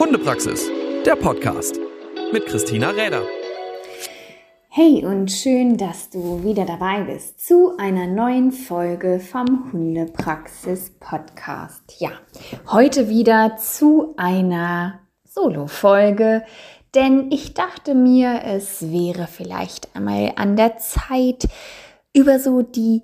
Hundepraxis, der Podcast mit Christina Räder. Hey und schön, dass du wieder dabei bist zu einer neuen Folge vom Hundepraxis Podcast. Ja, heute wieder zu einer Solo-Folge, denn ich dachte mir, es wäre vielleicht einmal an der Zeit, über so die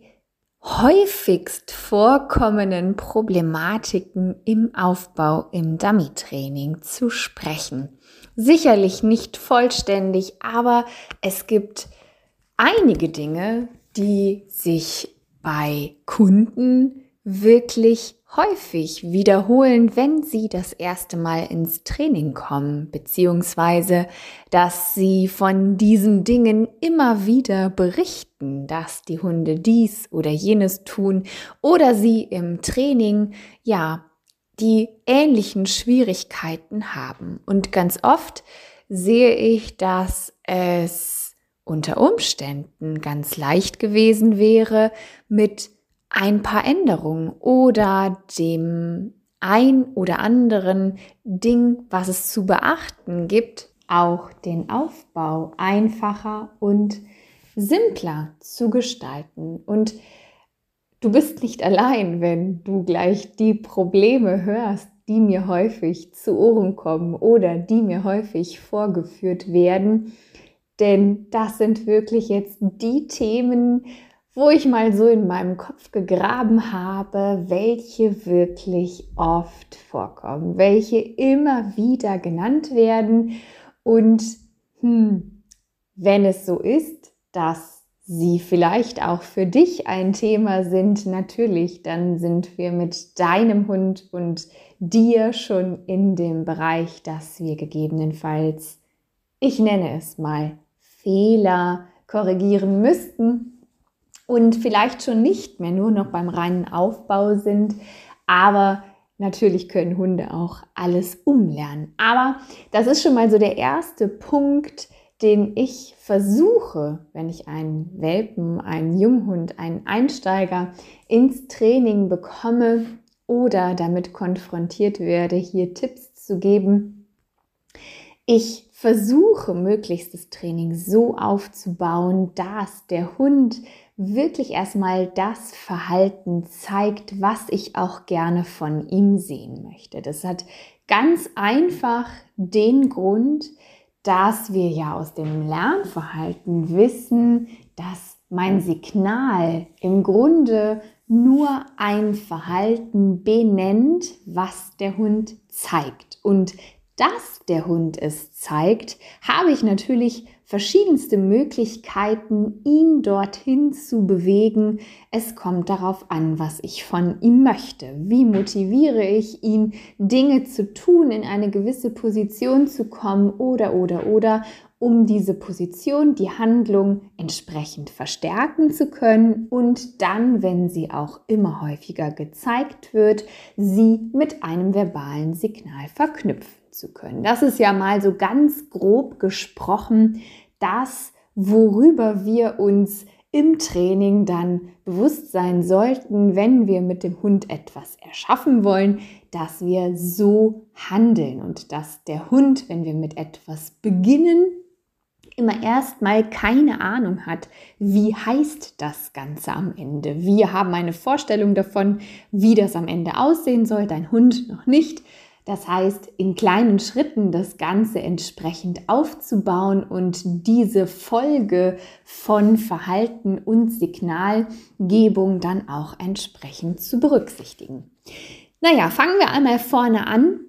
häufigst vorkommenden Problematiken im Aufbau im Dummy-Training zu sprechen. Sicherlich nicht vollständig, aber es gibt einige Dinge, die sich bei Kunden wirklich häufig wiederholen, wenn sie das erste Mal ins Training kommen, beziehungsweise dass sie von diesen Dingen immer wieder berichten, dass die Hunde dies oder jenes tun oder sie im Training ja die ähnlichen Schwierigkeiten haben. Und ganz oft sehe ich, dass es unter Umständen ganz leicht gewesen wäre, mit ein paar Änderungen oder dem ein oder anderen Ding, was es zu beachten gibt, auch den Aufbau einfacher und simpler zu gestalten. Und du bist nicht allein, wenn du gleich die Probleme hörst, die mir häufig zu Ohren kommen oder die mir häufig vorgeführt werden. Denn das sind wirklich jetzt die Themen, wo ich mal so in meinem Kopf gegraben habe, welche wirklich oft vorkommen, welche immer wieder genannt werden. Und hm, wenn es so ist, dass sie vielleicht auch für dich ein Thema sind, natürlich, dann sind wir mit deinem Hund und dir schon in dem Bereich, dass wir gegebenenfalls, ich nenne es mal, Fehler korrigieren müssten und vielleicht schon nicht mehr nur noch beim reinen Aufbau sind, aber natürlich können Hunde auch alles umlernen. Aber das ist schon mal so der erste Punkt, den ich versuche, wenn ich einen Welpen, einen Junghund, einen Einsteiger ins Training bekomme oder damit konfrontiert werde, hier Tipps zu geben. Ich versuche möglichst das Training so aufzubauen, dass der Hund wirklich erstmal das Verhalten zeigt, was ich auch gerne von ihm sehen möchte. Das hat ganz einfach den Grund, dass wir ja aus dem Lernverhalten wissen, dass mein Signal im Grunde nur ein Verhalten benennt, was der Hund zeigt. Und dass der Hund es zeigt, habe ich natürlich verschiedenste Möglichkeiten, ihn dorthin zu bewegen. Es kommt darauf an, was ich von ihm möchte. Wie motiviere ich ihn, Dinge zu tun, in eine gewisse Position zu kommen oder, oder, oder, um diese Position, die Handlung entsprechend verstärken zu können und dann, wenn sie auch immer häufiger gezeigt wird, sie mit einem verbalen Signal verknüpfen zu können. Das ist ja mal so ganz grob gesprochen das, worüber wir uns im Training dann bewusst sein sollten, wenn wir mit dem Hund etwas erschaffen wollen, dass wir so handeln und dass der Hund, wenn wir mit etwas beginnen, immer erstmal keine Ahnung hat, wie heißt das Ganze am Ende. Wir haben eine Vorstellung davon, wie das am Ende aussehen soll, dein Hund noch nicht. Das heißt, in kleinen Schritten das Ganze entsprechend aufzubauen und diese Folge von Verhalten und Signalgebung dann auch entsprechend zu berücksichtigen. Naja, fangen wir einmal vorne an.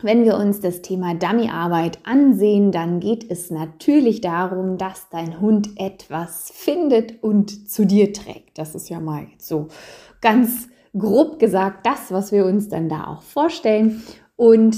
Wenn wir uns das Thema Dummyarbeit ansehen, dann geht es natürlich darum, dass dein Hund etwas findet und zu dir trägt. Das ist ja mal so ganz grob gesagt das, was wir uns dann da auch vorstellen. Und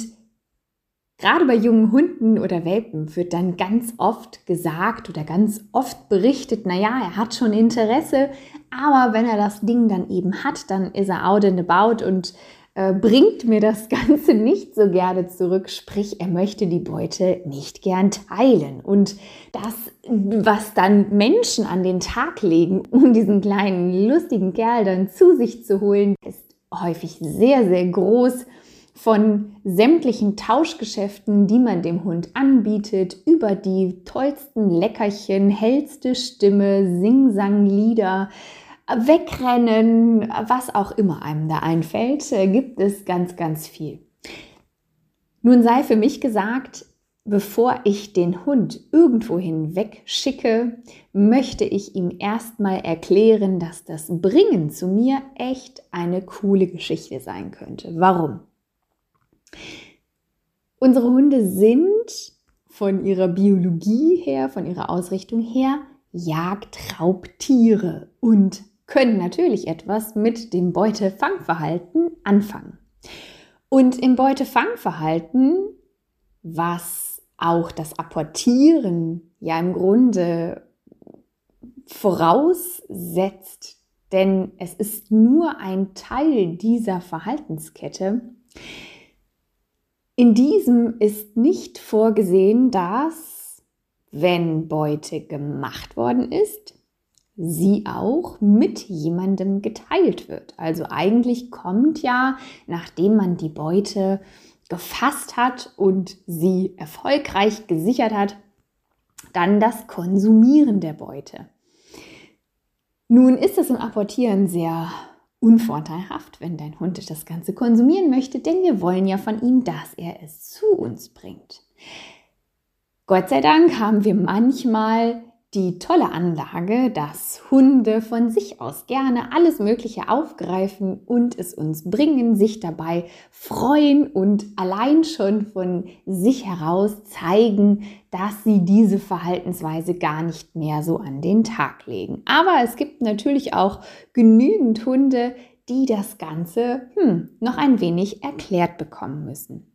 gerade bei jungen Hunden oder Welpen wird dann ganz oft gesagt oder ganz oft berichtet, naja, er hat schon Interesse, aber wenn er das Ding dann eben hat, dann ist er out and about und äh, bringt mir das Ganze nicht so gerne zurück, sprich, er möchte die Beute nicht gern teilen. Und das, was dann Menschen an den Tag legen, um diesen kleinen lustigen Kerl dann zu sich zu holen, ist häufig sehr, sehr groß. von sämtlichen Tauschgeschäften, die man dem Hund anbietet, über die tollsten Leckerchen, hellste Stimme, Sing-Sang-Lieder, Wegrennen, was auch immer einem da einfällt, äh, gibt es ganz, ganz viel. Nun sei für mich gesagt, bevor ich den Hund irgendwohin wegschicke, möchte ich ihm erstmal erklären, dass das Bringen zu mir echt eine coole Geschichte sein könnte. Warum? Unsere Hunde sind von ihrer Biologie her, von ihrer Ausrichtung her Jagdraubtiere und können natürlich etwas mit dem Beutefangverhalten anfangen. Und im Beutefangverhalten, was auch das Apportieren ja im Grunde voraussetzt, denn es ist nur ein Teil dieser Verhaltenskette, in diesem ist nicht vorgesehen, dass, wenn Beute gemacht worden ist, sie auch mit jemandem geteilt wird. Also eigentlich kommt ja, nachdem man die Beute gefasst hat und sie erfolgreich gesichert hat, dann das Konsumieren der Beute. Nun ist es im Apportieren sehr unvorteilhaft, wenn dein Hund das Ganze konsumieren möchte, denn wir wollen ja von ihm, dass er es zu uns bringt. Gott sei Dank haben wir manchmal die tolle Anlage, dass Hunde von sich aus gerne alles Mögliche aufgreifen und es uns bringen, sich dabei freuen und allein schon von sich heraus zeigen, dass sie diese Verhaltensweise gar nicht mehr so an den Tag legen. Aber es gibt natürlich auch genügend Hunde, die das Ganze hm, noch ein wenig erklärt bekommen müssen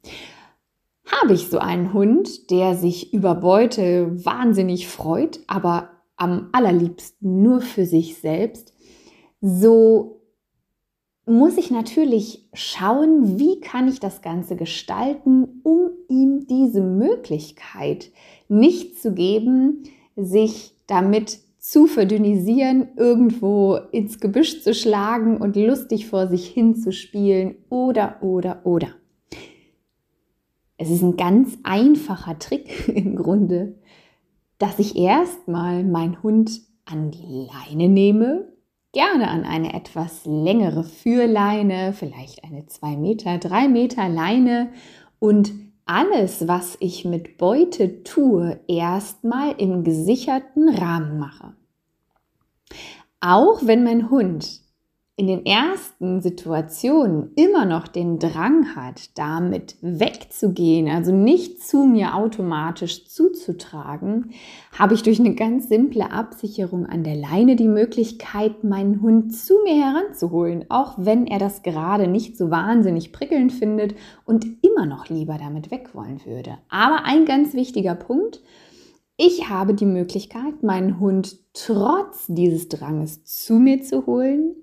habe ich so einen Hund, der sich über Beute wahnsinnig freut, aber am allerliebsten nur für sich selbst, so muss ich natürlich schauen, wie kann ich das Ganze gestalten, um ihm diese Möglichkeit nicht zu geben, sich damit zu verdünnisieren, irgendwo ins Gebüsch zu schlagen und lustig vor sich hin zu spielen oder, oder, oder. Es ist ein ganz einfacher Trick im Grunde, dass ich erstmal meinen Hund an die Leine nehme, gerne an eine etwas längere Führleine, vielleicht eine 2 Meter, 3 Meter Leine und alles, was ich mit Beute tue, erstmal im gesicherten Rahmen mache. Auch wenn mein Hund in den ersten Situationen immer noch den Drang hat, damit wegzugehen, also nicht zu mir automatisch zuzutragen, habe ich durch eine ganz simple Absicherung an der Leine die Möglichkeit, meinen Hund zu mir heranzuholen, auch wenn er das gerade nicht so wahnsinnig prickelnd findet und immer noch lieber damit weg wollen würde. Aber ein ganz wichtiger Punkt, ich habe die Möglichkeit, meinen Hund trotz dieses Dranges zu mir zu holen.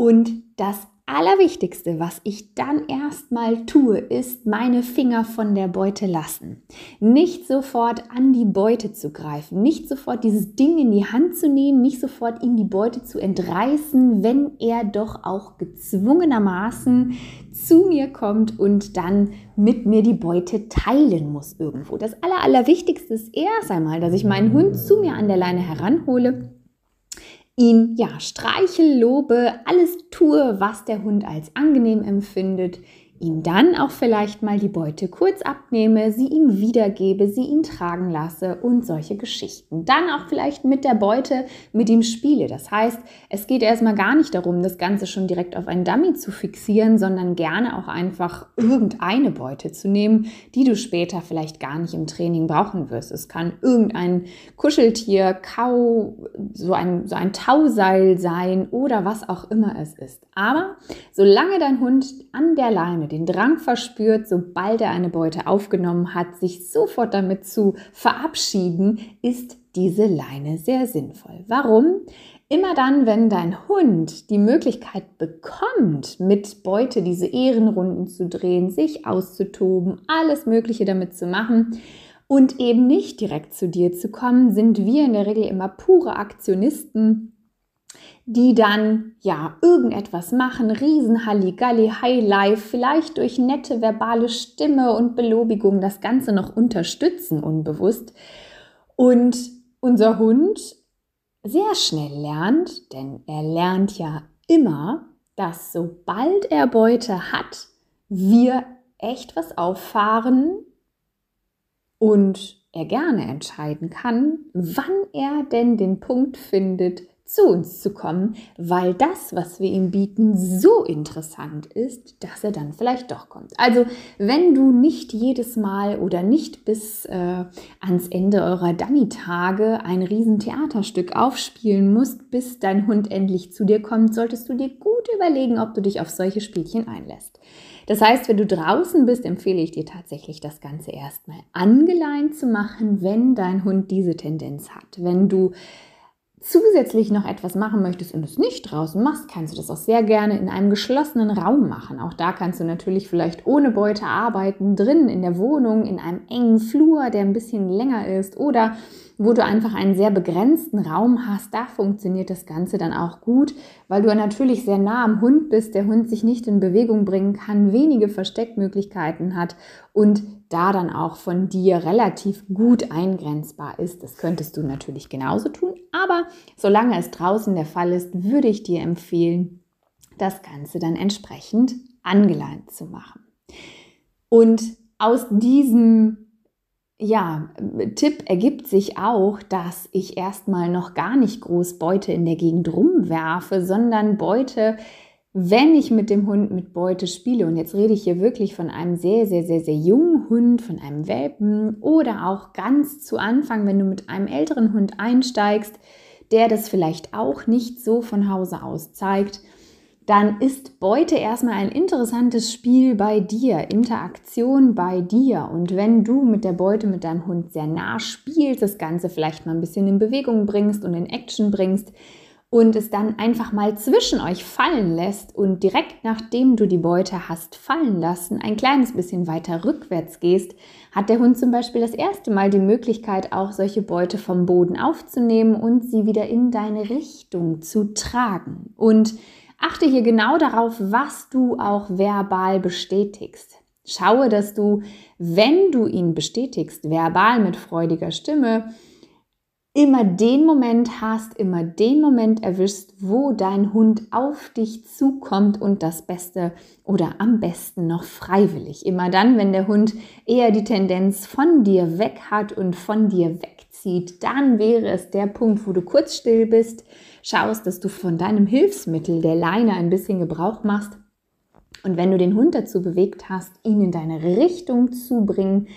Und das Allerwichtigste, was ich dann erstmal tue, ist meine Finger von der Beute lassen. Nicht sofort an die Beute zu greifen, nicht sofort dieses Ding in die Hand zu nehmen, nicht sofort ihm die Beute zu entreißen, wenn er doch auch gezwungenermaßen zu mir kommt und dann mit mir die Beute teilen muss irgendwo. Das Aller, Allerwichtigste ist erst einmal, dass ich meinen Hund zu mir an der Leine heranhole ihn ja streichel, lobe, alles tue, was der Hund als angenehm empfindet, ihm dann auch vielleicht mal die Beute kurz abnehme, sie ihm wiedergebe, sie ihn tragen lasse und solche Geschichten. Dann auch vielleicht mit der Beute mit ihm spiele. Das heißt, es geht erstmal gar nicht darum, das Ganze schon direkt auf einen Dummy zu fixieren, sondern gerne auch einfach irgendeine Beute zu nehmen, die du später vielleicht gar nicht im Training brauchen wirst. Es kann irgendein Kuscheltier, Kau, so ein, so ein Tauseil sein oder was auch immer es ist. Aber solange dein Hund an der Leine den Drang verspürt, sobald er eine Beute aufgenommen hat, sich sofort damit zu verabschieden, ist diese Leine sehr sinnvoll. Warum? Immer dann, wenn dein Hund die Möglichkeit bekommt, mit Beute diese Ehrenrunden zu drehen, sich auszutoben, alles Mögliche damit zu machen und eben nicht direkt zu dir zu kommen, sind wir in der Regel immer pure Aktionisten die dann ja irgendetwas machen, Riesenhalligalli, Highlife, vielleicht durch nette verbale Stimme und Belobigung das Ganze noch unterstützen, unbewusst. Und unser Hund sehr schnell lernt, denn er lernt ja immer, dass sobald er Beute hat, wir echt was auffahren und er gerne entscheiden kann, wann er denn den Punkt findet, zu uns zu kommen, weil das, was wir ihm bieten, so interessant ist, dass er dann vielleicht doch kommt. Also wenn du nicht jedes Mal oder nicht bis äh, ans Ende eurer Dummy-Tage ein Riesentheaterstück aufspielen musst, bis dein Hund endlich zu dir kommt, solltest du dir gut überlegen, ob du dich auf solche Spielchen einlässt. Das heißt, wenn du draußen bist, empfehle ich dir tatsächlich, das Ganze erstmal angeleint zu machen, wenn dein Hund diese Tendenz hat. Wenn du zusätzlich noch etwas machen möchtest und es nicht draußen machst, kannst du das auch sehr gerne in einem geschlossenen Raum machen. Auch da kannst du natürlich vielleicht ohne Beute arbeiten, drin in der Wohnung, in einem engen Flur, der ein bisschen länger ist oder wo du einfach einen sehr begrenzten Raum hast, da funktioniert das Ganze dann auch gut, weil du natürlich sehr nah am Hund bist, der Hund sich nicht in Bewegung bringen kann, wenige Versteckmöglichkeiten hat und da dann auch von dir relativ gut eingrenzbar ist. Das könntest du natürlich genauso tun, aber solange es draußen der Fall ist, würde ich dir empfehlen, das Ganze dann entsprechend angeleint zu machen. Und aus diesem ja, Tipp ergibt sich auch, dass ich erstmal noch gar nicht groß Beute in der Gegend rumwerfe, sondern Beute, wenn ich mit dem Hund mit Beute spiele, und jetzt rede ich hier wirklich von einem sehr, sehr, sehr, sehr jungen Hund, von einem Welpen oder auch ganz zu Anfang, wenn du mit einem älteren Hund einsteigst, der das vielleicht auch nicht so von Hause aus zeigt, dann ist Beute erstmal ein interessantes Spiel bei dir, Interaktion bei dir. Und wenn du mit der Beute mit deinem Hund sehr nah spielst, das Ganze vielleicht mal ein bisschen in Bewegung bringst und in Action bringst und es dann einfach mal zwischen euch fallen lässt und direkt nachdem du die Beute hast fallen lassen, ein kleines bisschen weiter rückwärts gehst, hat der Hund zum Beispiel das erste Mal die Möglichkeit, auch solche Beute vom Boden aufzunehmen und sie wieder in deine Richtung zu tragen. Und Achte hier genau darauf, was du auch verbal bestätigst. Schaue, dass du, wenn du ihn bestätigst, verbal mit freudiger Stimme, immer den Moment hast, immer den Moment erwischst, wo dein Hund auf dich zukommt und das Beste oder am besten noch freiwillig. Immer dann, wenn der Hund eher die Tendenz von dir weg hat und von dir wegzieht, dann wäre es der Punkt, wo du kurz still bist, schaust, dass du von deinem Hilfsmittel, der Leine, ein bisschen Gebrauch machst. Und wenn du den Hund dazu bewegt hast, ihn in deine Richtung zu bringen,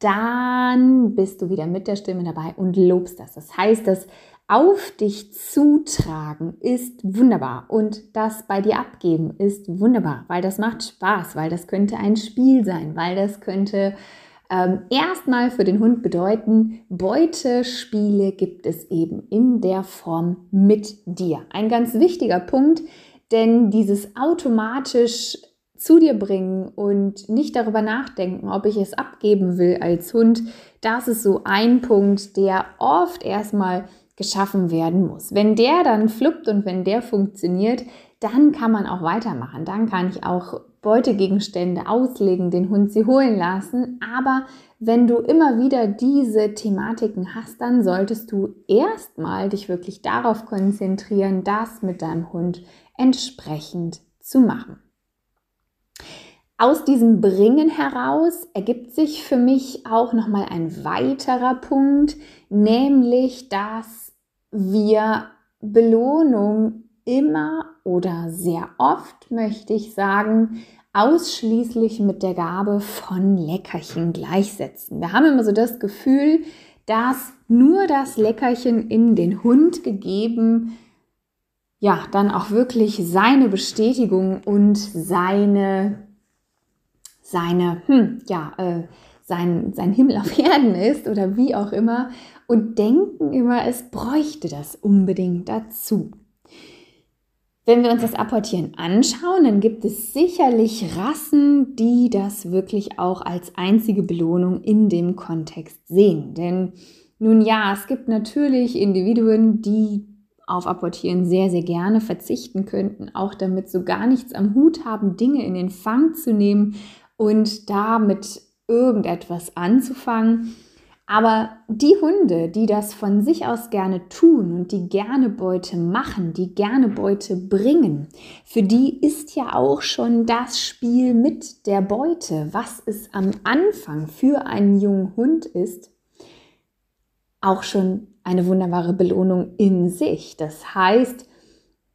dann bist du wieder mit der Stimme dabei und lobst das. Das heißt, das auf dich zutragen ist wunderbar und das bei dir abgeben ist wunderbar, weil das macht Spaß, weil das könnte ein Spiel sein, weil das könnte ähm, erstmal für den Hund bedeuten, Beutespiele gibt es eben in der Form mit dir. Ein ganz wichtiger Punkt, denn dieses automatisch zu dir bringen und nicht darüber nachdenken, ob ich es abgeben will als Hund, das ist so ein Punkt, der oft erstmal geschaffen werden muss. Wenn der dann fluppt und wenn der funktioniert, dann kann man auch weitermachen. Dann kann ich auch Beutegegenstände auslegen, den Hund sie holen lassen. Aber wenn du immer wieder diese Thematiken hast, dann solltest du erstmal dich wirklich darauf konzentrieren, das mit deinem Hund entsprechend zu machen. Aus diesem Bringen heraus ergibt sich für mich auch noch mal ein weiterer Punkt, nämlich dass wir Belohnung immer oder sehr oft, möchte ich sagen, ausschließlich mit der Gabe von Leckerchen gleichsetzen. Wir haben immer so das Gefühl, dass nur das Leckerchen in den Hund gegeben, ja, dann auch wirklich seine Bestätigung und seine, seine, hm, ja, äh, sein, sein Himmel auf Erden ist oder wie auch immer und denken immer, es bräuchte das unbedingt dazu. Wenn wir uns das Apportieren anschauen, dann gibt es sicherlich Rassen, die das wirklich auch als einzige Belohnung in dem Kontext sehen. Denn nun ja, es gibt natürlich Individuen, die auf Apportieren sehr, sehr gerne verzichten könnten, auch damit so gar nichts am Hut haben, Dinge in den Fang zu nehmen und damit irgendetwas anzufangen. Aber die Hunde, die das von sich aus gerne tun und die gerne Beute machen, die gerne Beute bringen, für die ist ja auch schon das Spiel mit der Beute, was es am Anfang für einen jungen Hund ist, auch schon eine wunderbare Belohnung in sich. Das heißt,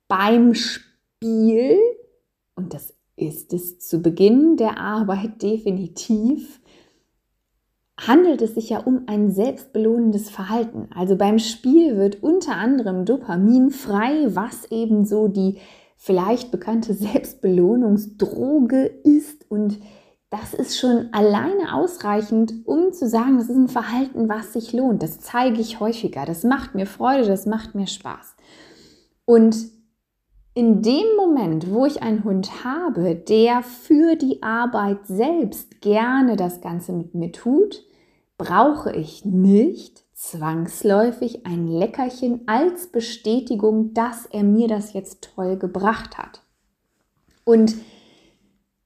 beim Spiel, und das ist es zu Beginn der Arbeit definitiv, handelt es sich ja um ein selbstbelohnendes Verhalten. Also beim Spiel wird unter anderem Dopamin frei, was eben so die vielleicht bekannte Selbstbelohnungsdroge ist und das ist schon alleine ausreichend, um zu sagen, das ist ein Verhalten, was sich lohnt. Das zeige ich häufiger. Das macht mir Freude, das macht mir Spaß. Und in dem Moment, wo ich einen Hund habe, der für die Arbeit selbst gerne das Ganze mit mir tut, brauche ich nicht zwangsläufig ein Leckerchen als Bestätigung, dass er mir das jetzt toll gebracht hat. Und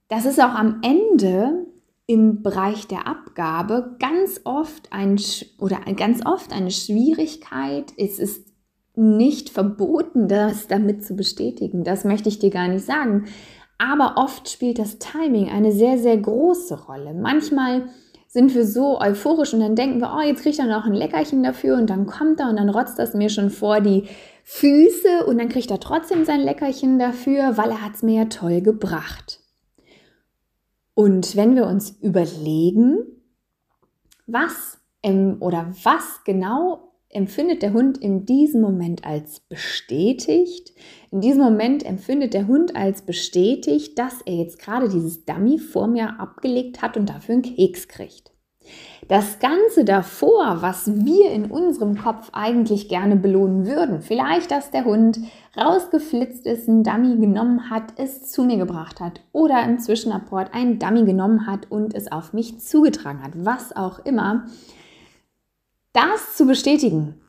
das ist auch am Ende im Bereich der Abgabe ganz oft ein oder ganz oft eine Schwierigkeit. Es ist nicht verboten, das damit zu bestätigen. Das möchte ich dir gar nicht sagen. Aber oft spielt das Timing eine sehr, sehr große Rolle. Manchmal sind wir so euphorisch und dann denken wir, oh, jetzt kriegt er noch ein Leckerchen dafür und dann kommt er und dann rotzt das mir schon vor die Füße und dann kriegt er trotzdem sein Leckerchen dafür, weil er hat es mir ja toll gebracht. Und wenn wir uns überlegen, was ähm, oder was genau empfindet der Hund in diesem Moment als bestätigt, in diesem Moment empfindet der Hund als bestätigt, dass er jetzt gerade dieses Dummy vor mir abgelegt hat und dafür einen Keks kriegt. Das Ganze davor, was wir in unserem Kopf eigentlich gerne belohnen würden, vielleicht, dass der Hund rausgeflitzt ist, einen Dummy genommen hat, es zu mir gebracht hat oder im Zwischenapport einen Dummy genommen hat und es auf mich zugetragen hat, was auch immer, das zu bestätigen,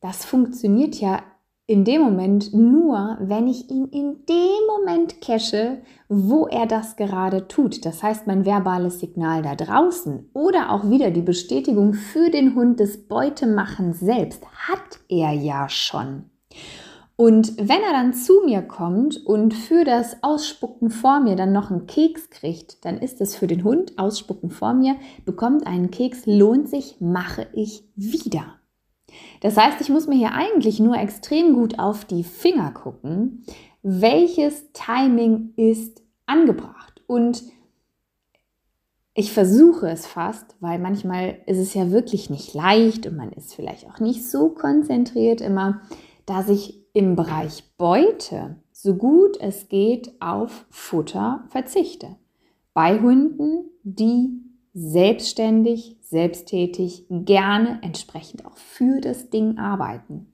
das funktioniert ja in dem Moment nur, wenn ich ihn in dem Moment cache, wo er das gerade tut. Das heißt, mein verbales Signal da draußen oder auch wieder die Bestätigung für den Hund des Beutemachens selbst hat er ja schon. Und wenn er dann zu mir kommt und für das Ausspucken vor mir dann noch einen Keks kriegt, dann ist es für den Hund Ausspucken vor mir, bekommt einen Keks, lohnt sich, mache ich wieder. Das heißt, ich muss mir hier eigentlich nur extrem gut auf die Finger gucken, welches Timing ist angebracht. Und ich versuche es fast, weil manchmal ist es ja wirklich nicht leicht und man ist vielleicht auch nicht so konzentriert immer, dass ich im Bereich Beute so gut es geht auf Futter verzichte. Bei Hunden, die selbstständig, selbsttätig, gerne entsprechend auch für das Ding arbeiten.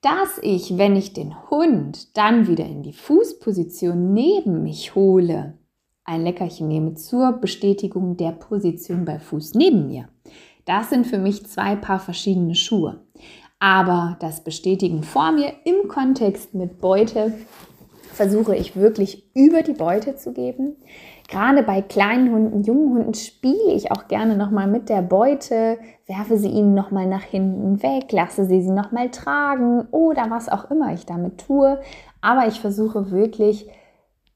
Dass ich, wenn ich den Hund dann wieder in die Fußposition neben mich hole, ein Leckerchen nehme zur Bestätigung der Position bei Fuß neben mir. Das sind für mich zwei Paar verschiedene Schuhe. Aber das Bestätigen vor mir im Kontext mit Beute versuche ich wirklich über die Beute zu geben. Gerade bei kleinen Hunden, jungen Hunden spiele ich auch gerne nochmal mit der Beute, werfe sie ihnen nochmal nach hinten weg, lasse sie sie nochmal tragen oder was auch immer ich damit tue. Aber ich versuche wirklich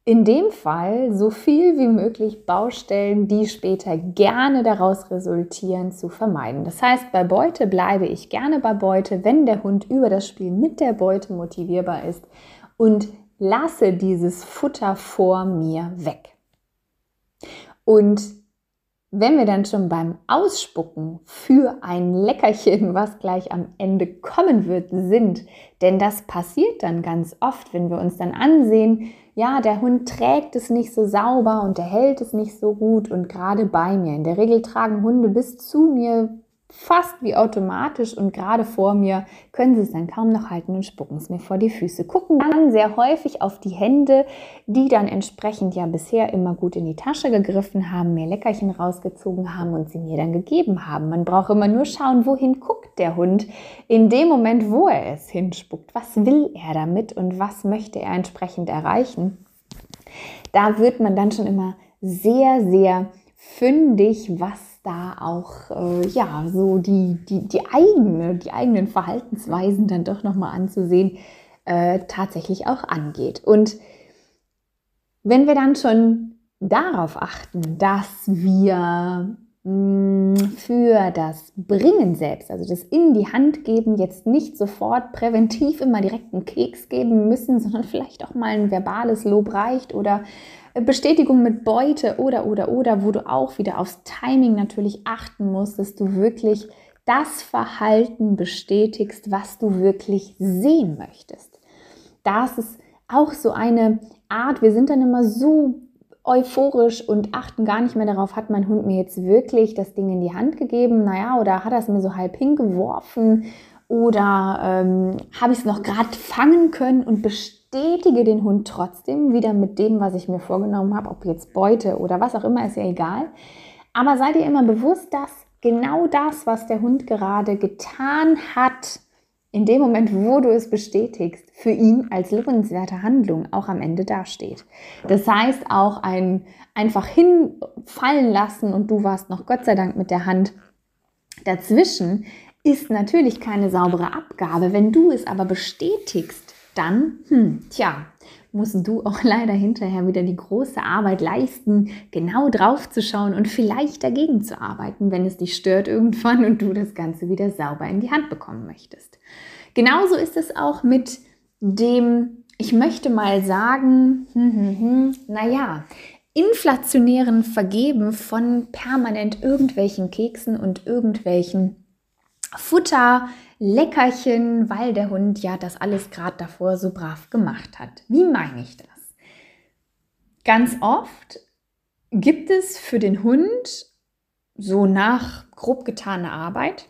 in dem Fall so viel wie möglich Baustellen, die später gerne daraus resultieren, zu vermeiden. Das heißt, bei Beute bleibe ich gerne bei Beute, wenn der Hund über das Spiel mit der Beute motivierbar ist und lasse dieses Futter vor mir weg. Und wenn wir dann schon beim Ausspucken für ein Leckerchen, was gleich am Ende kommen wird, sind, denn das passiert dann ganz oft, wenn wir uns dann ansehen, ja, der Hund trägt es nicht so sauber und er hält es nicht so gut und gerade bei mir. In der Regel tragen Hunde bis zu mir fast wie automatisch und gerade vor mir können sie es dann kaum noch halten und spucken es mir vor die Füße. Gucken dann sehr häufig auf die Hände, die dann entsprechend ja bisher immer gut in die Tasche gegriffen haben, mir Leckerchen rausgezogen haben und sie mir dann gegeben haben. Man braucht immer nur schauen, wohin guckt der Hund in dem Moment, wo er es hinspuckt. Was will er damit und was möchte er entsprechend erreichen? Da wird man dann schon immer sehr, sehr fündig, was da auch äh, ja so die, die, die eigene, die eigenen Verhaltensweisen dann doch nochmal anzusehen, äh, tatsächlich auch angeht. Und wenn wir dann schon darauf achten, dass wir mm, für das Bringen selbst, also das in die Hand geben, jetzt nicht sofort präventiv immer direkt einen Keks geben müssen, sondern vielleicht auch mal ein verbales Lob reicht oder Bestätigung mit Beute oder, oder, oder, wo du auch wieder aufs Timing natürlich achten musst, dass du wirklich das Verhalten bestätigst, was du wirklich sehen möchtest. Das ist auch so eine Art, wir sind dann immer so euphorisch und achten gar nicht mehr darauf, hat mein Hund mir jetzt wirklich das Ding in die Hand gegeben, naja, oder hat er es mir so halb hingeworfen oder ähm, habe ich es noch gerade fangen können und bestätige den Hund trotzdem wieder mit dem, was ich mir vorgenommen habe, ob jetzt Beute oder was auch immer, ist ja egal. Aber seid ihr immer bewusst, dass genau das, was der Hund gerade getan hat, in dem Moment, wo du es bestätigst, für ihn als lohnenswerte Handlung auch am Ende dasteht. Das heißt auch ein einfach hinfallen lassen und du warst noch Gott sei Dank mit der Hand dazwischen, ist natürlich keine saubere Abgabe. Wenn du es aber bestätigst, dann, hm, tja, musst du auch leider hinterher wieder die große Arbeit leisten, genau drauf zu schauen und vielleicht dagegen zu arbeiten, wenn es dich stört irgendwann und du das Ganze wieder sauber in die Hand bekommen möchtest. Genauso ist es auch mit dem, ich möchte mal sagen, hm, hm, hm, naja, inflationären Vergeben von permanent irgendwelchen Keksen und irgendwelchen Futter, Leckerchen, weil der Hund ja das alles gerade davor so brav gemacht hat. Wie meine ich das? Ganz oft gibt es für den Hund so nach grob getaner Arbeit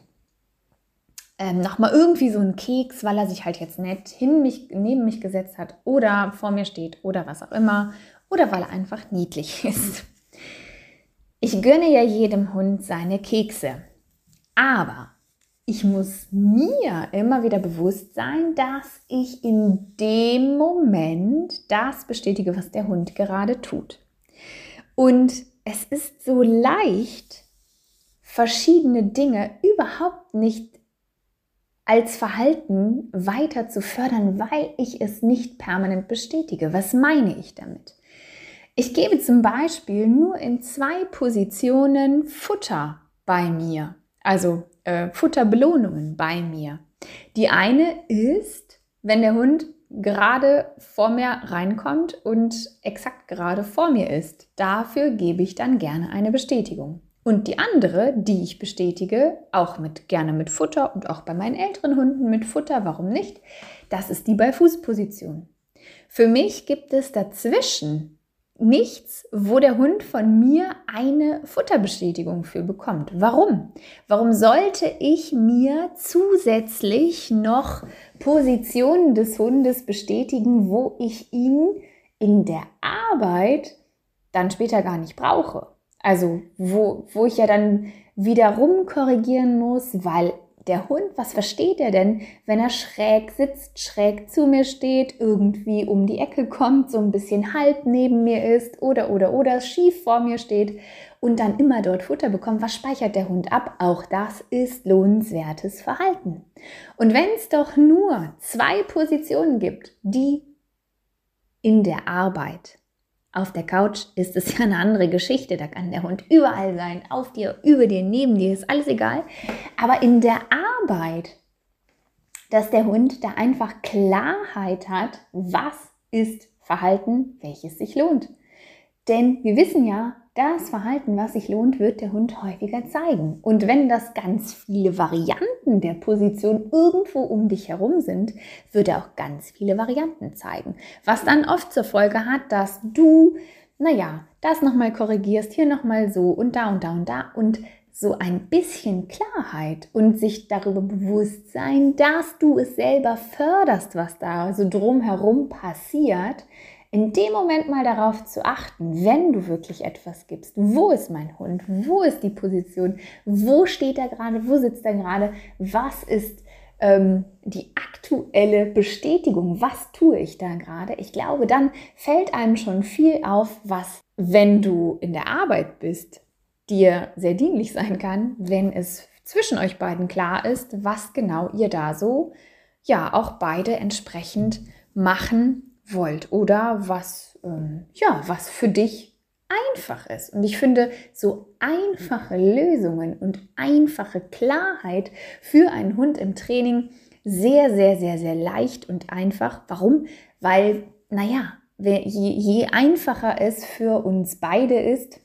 ähm, nochmal irgendwie so einen Keks, weil er sich halt jetzt nett hin mich, neben mich gesetzt hat oder vor mir steht oder was auch immer oder weil er einfach niedlich ist. Ich gönne ja jedem Hund seine Kekse. Aber ich muss mir immer wieder bewusst sein, dass ich in dem Moment das bestätige, was der Hund gerade tut. Und es ist so leicht, verschiedene Dinge überhaupt nicht als Verhalten weiter zu fördern, weil ich es nicht permanent bestätige. Was meine ich damit? Ich gebe zum Beispiel nur in zwei Positionen Futter bei mir. Also äh, Futterbelohnungen bei mir. Die eine ist, wenn der Hund gerade vor mir reinkommt und exakt gerade vor mir ist. Dafür gebe ich dann gerne eine Bestätigung. Und die andere, die ich bestätige, auch mit gerne mit Futter und auch bei meinen älteren Hunden mit Futter, warum nicht? Das ist die bei Fußposition. Für mich gibt es dazwischen nichts, wo der Hund von mir eine Futterbestätigung für bekommt. Warum? Warum sollte ich mir zusätzlich noch Positionen des Hundes bestätigen, wo ich ihn in der Arbeit dann später gar nicht brauche? Also wo, wo ich ja dann wieder rumkorrigieren muss, weil der Hund, was versteht er denn, wenn er schräg sitzt, schräg zu mir steht, irgendwie um die Ecke kommt, so ein bisschen halb neben mir ist oder oder oder schief vor mir steht und dann immer dort Futter bekommt, was speichert der Hund ab? Auch das ist lohnenswertes Verhalten. Und wenn es doch nur zwei Positionen gibt, die in der Arbeit auf der Couch ist es ja eine andere Geschichte. Da kann der Hund überall sein, auf dir, über dir, neben dir, ist alles egal. Aber in der Arbeit, dass der Hund da einfach Klarheit hat, was ist Verhalten, welches sich lohnt. Denn wir wissen ja, das Verhalten, was sich lohnt, wird der Hund häufiger zeigen. Und wenn das ganz viele Varianten der Position irgendwo um dich herum sind, wird er auch ganz viele Varianten zeigen. Was dann oft zur Folge hat, dass du, naja, das nochmal korrigierst, hier nochmal so und da und da und da und so ein bisschen Klarheit und sich darüber bewusst sein, dass du es selber förderst, was da so drumherum passiert, in dem Moment mal darauf zu achten, wenn du wirklich etwas gibst, wo ist mein Hund, wo ist die Position, wo steht er gerade, wo sitzt er gerade, was ist ähm, die aktuelle Bestätigung, was tue ich da gerade. Ich glaube, dann fällt einem schon viel auf, was, wenn du in der Arbeit bist, dir sehr dienlich sein kann, wenn es zwischen euch beiden klar ist, was genau ihr da so, ja, auch beide entsprechend machen wollt oder was, ähm, ja, was für dich einfach ist. Und ich finde, so einfache Lösungen und einfache Klarheit für einen Hund im Training sehr, sehr, sehr, sehr leicht und einfach. Warum? Weil, naja, je, je einfacher es für uns beide ist,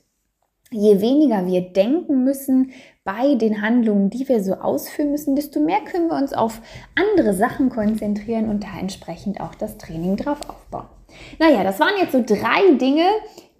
je weniger wir denken müssen bei den Handlungen, die wir so ausführen müssen, desto mehr können wir uns auf andere Sachen konzentrieren und da entsprechend auch das Training drauf aufbauen. Naja, das waren jetzt so drei Dinge,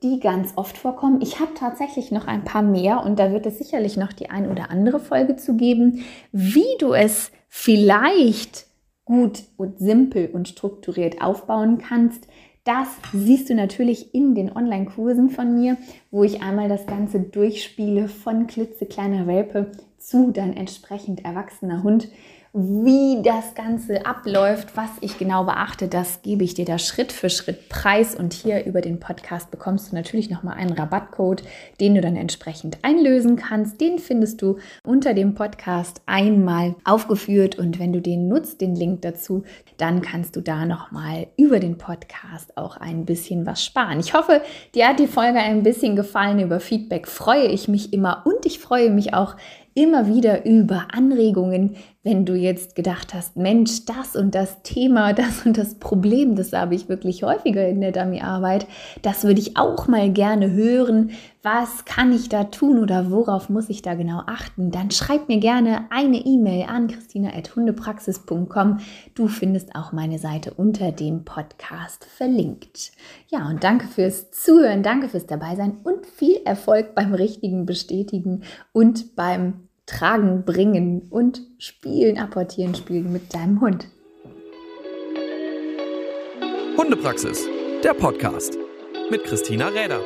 die ganz oft vorkommen. Ich habe tatsächlich noch ein paar mehr und da wird es sicherlich noch die ein oder andere Folge zu geben, wie du es vielleicht gut und simpel und strukturiert aufbauen kannst, das siehst du natürlich in den Online-Kursen von mir, wo ich einmal das Ganze durchspiele von klitzekleiner Welpe zu dann entsprechend erwachsener Hund wie das Ganze abläuft, was ich genau beachte, das gebe ich dir da Schritt für Schritt preis. Und hier über den Podcast bekommst du natürlich nochmal einen Rabattcode, den du dann entsprechend einlösen kannst. Den findest du unter dem Podcast einmal aufgeführt. Und wenn du den nutzt, den Link dazu, dann kannst du da nochmal über den Podcast auch ein bisschen was sparen. Ich hoffe, dir hat die Folge ein bisschen gefallen. Über Feedback freue ich mich immer und ich freue mich auch immer wieder über Anregungen, wenn du jetzt gedacht hast, Mensch, das und das Thema, das und das Problem, das habe ich wirklich häufiger in der Dummy-Arbeit, das würde ich auch mal gerne hören. Was kann ich da tun oder worauf muss ich da genau achten? Dann schreib mir gerne eine E-Mail an christina.hundepraxis.com. Du findest auch meine Seite unter dem Podcast verlinkt. Ja, und danke fürs Zuhören, danke fürs Dabeisein und viel Erfolg beim richtigen Bestätigen und beim tragen, bringen und spielen, apportieren, spielen mit deinem Hund. Hundepraxis, der Podcast mit Christina Räder.